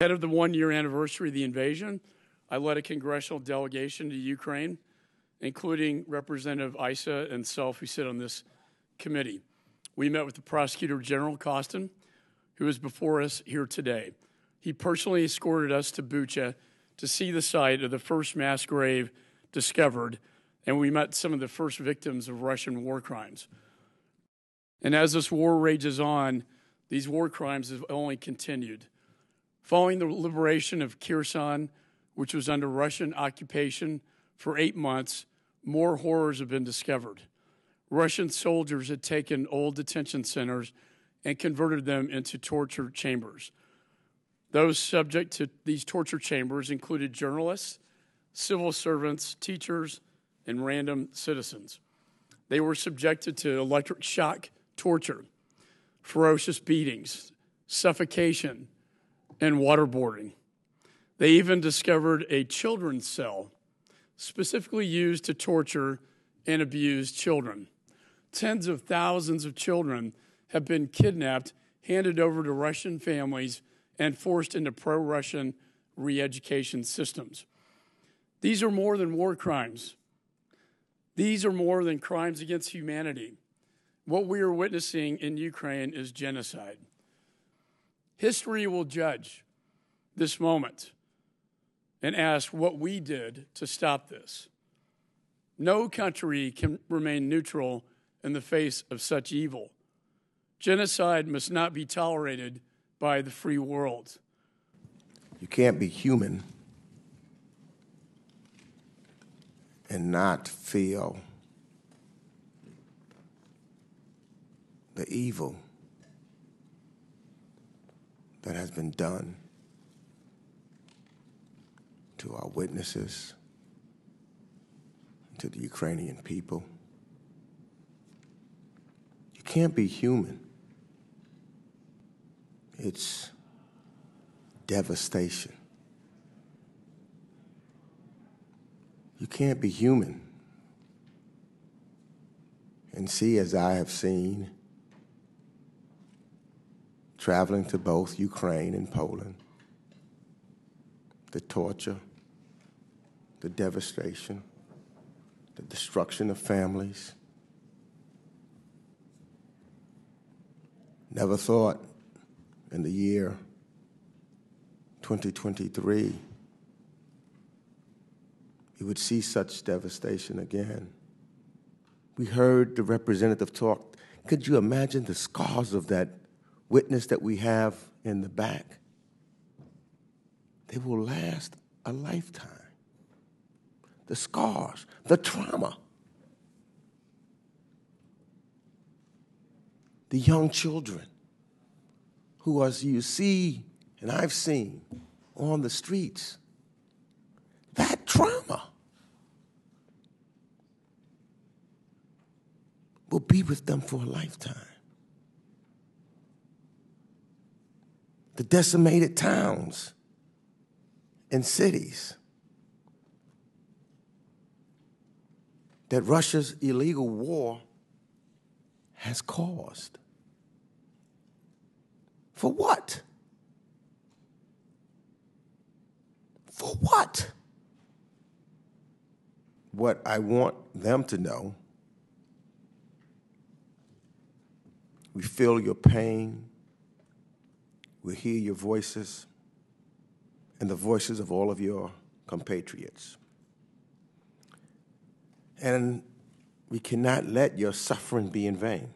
Ahead of the one year anniversary of the invasion, I led a congressional delegation to Ukraine, including Representative Issa and self, who sit on this committee. We met with the Prosecutor General Kostin, who is before us here today. He personally escorted us to Bucha to see the site of the first mass grave discovered, and we met some of the first victims of Russian war crimes. And as this war rages on, these war crimes have only continued. Following the liberation of Kherson, which was under Russian occupation for eight months, more horrors have been discovered. Russian soldiers had taken old detention centers and converted them into torture chambers. Those subject to these torture chambers included journalists, civil servants, teachers, and random citizens. They were subjected to electric shock torture, ferocious beatings, suffocation, and waterboarding. They even discovered a children's cell specifically used to torture and abuse children. Tens of thousands of children have been kidnapped, handed over to Russian families, and forced into pro Russian re education systems. These are more than war crimes. These are more than crimes against humanity. What we are witnessing in Ukraine is genocide. History will judge this moment and ask what we did to stop this. No country can remain neutral in the face of such evil. Genocide must not be tolerated by the free world. You can't be human and not feel the evil that has been done to our witnesses, to the Ukrainian people. You can't be human. It's devastation. You can't be human and see as I have seen traveling to both Ukraine and Poland, the torture, the devastation, the destruction of families. Never thought in the year 2023 we would see such devastation again. We heard the representative talk. Could you imagine the scars of that witness that we have in the back, they will last a lifetime. The scars, the trauma, the young children who, as you see and I've seen on the streets, that trauma will be with them for a lifetime. The decimated towns and cities that Russia's illegal war has caused. For what? For what? What I want them to know we feel your pain, we hear your voices and the voices of all of your compatriots. And we cannot let your suffering be in vain.